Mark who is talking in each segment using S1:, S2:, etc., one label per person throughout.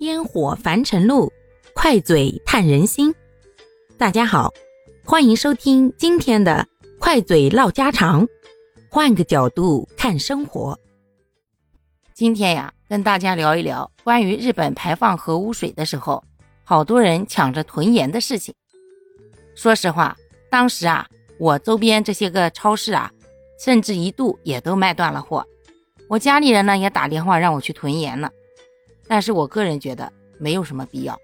S1: 烟火凡尘路，快嘴探人心。大家好，欢迎收听今天的快嘴唠家常，换个角度看生活。
S2: 今天呀，跟大家聊一聊关于日本排放核污水的时候，好多人抢着囤盐的事情。说实话，当时啊，我周边这些个超市啊，甚至一度也都卖断了货。我家里人呢也打电话让我去囤盐了，但是我个人觉得没有什么必要，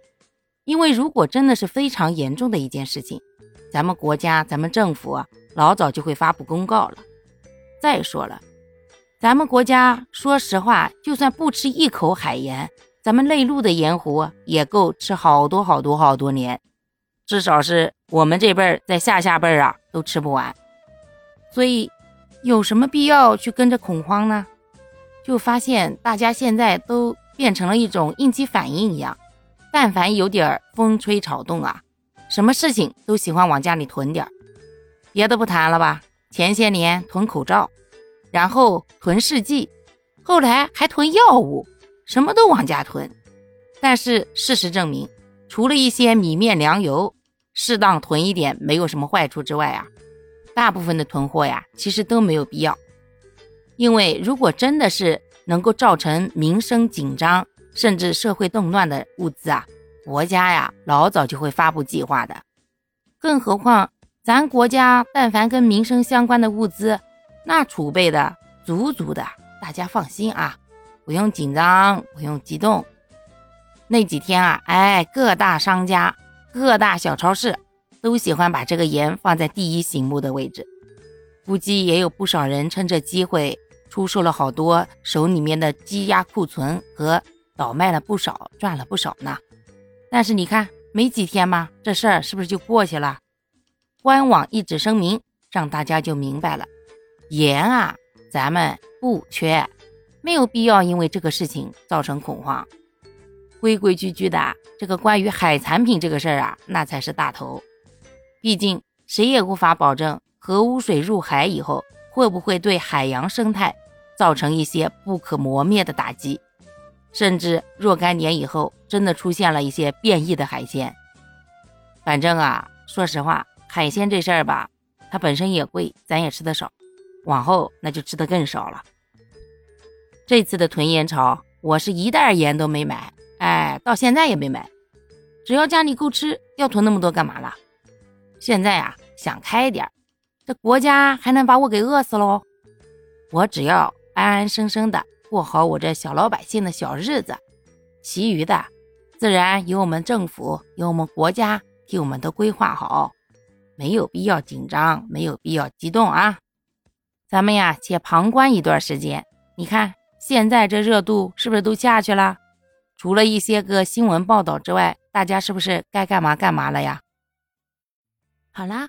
S2: 因为如果真的是非常严重的一件事情，咱们国家、咱们政府啊老早就会发布公告了。再说了，咱们国家说实话，就算不吃一口海盐，咱们内陆的盐湖也够吃好多好多好多年，至少是我们这辈儿在下下辈儿啊都吃不完。所以，有什么必要去跟着恐慌呢？就发现大家现在都变成了一种应激反应一样，但凡有点风吹草动啊，什么事情都喜欢往家里囤点儿。别的不谈了吧，前些年囤口罩，然后囤试剂，后来还囤药物，什么都往家囤。但是事实证明，除了一些米面粮油，适当囤一点没有什么坏处之外啊，大部分的囤货呀，其实都没有必要。因为如果真的是能够造成民生紧张甚至社会动乱的物资啊，国家呀老早就会发布计划的。更何况咱国家但凡跟民生相关的物资，那储备的足足的，大家放心啊，不用紧张，不用激动。那几天啊，哎，各大商家、各大小超市都喜欢把这个盐放在第一醒目的位置，估计也有不少人趁这机会。出售了好多手里面的积压库存和倒卖了不少，赚了不少呢。但是你看，没几天嘛，这事儿是不是就过去了？官网一纸声明，让大家就明白了，盐啊，咱们不缺，没有必要因为这个事情造成恐慌。规规矩矩的，这个关于海产品这个事儿啊，那才是大头。毕竟谁也无法保证核污水入海以后。会不会对海洋生态造成一些不可磨灭的打击？甚至若干年以后，真的出现了一些变异的海鲜。反正啊，说实话，海鲜这事儿吧，它本身也贵，咱也吃的少，往后那就吃的更少了。这次的囤盐潮，我是一袋盐都没买，哎，到现在也没买。只要家里够吃，要囤那么多干嘛了？现在啊，想开点儿。这国家还能把我给饿死喽？我只要安安生生的过好我这小老百姓的小日子，其余的自然由我们政府、由我们国家替我们都规划好，没有必要紧张，没有必要激动啊！咱们呀，且旁观一段时间。你看现在这热度是不是都下去了？除了一些个新闻报道之外，大家是不是该干嘛干嘛了呀？
S1: 好啦。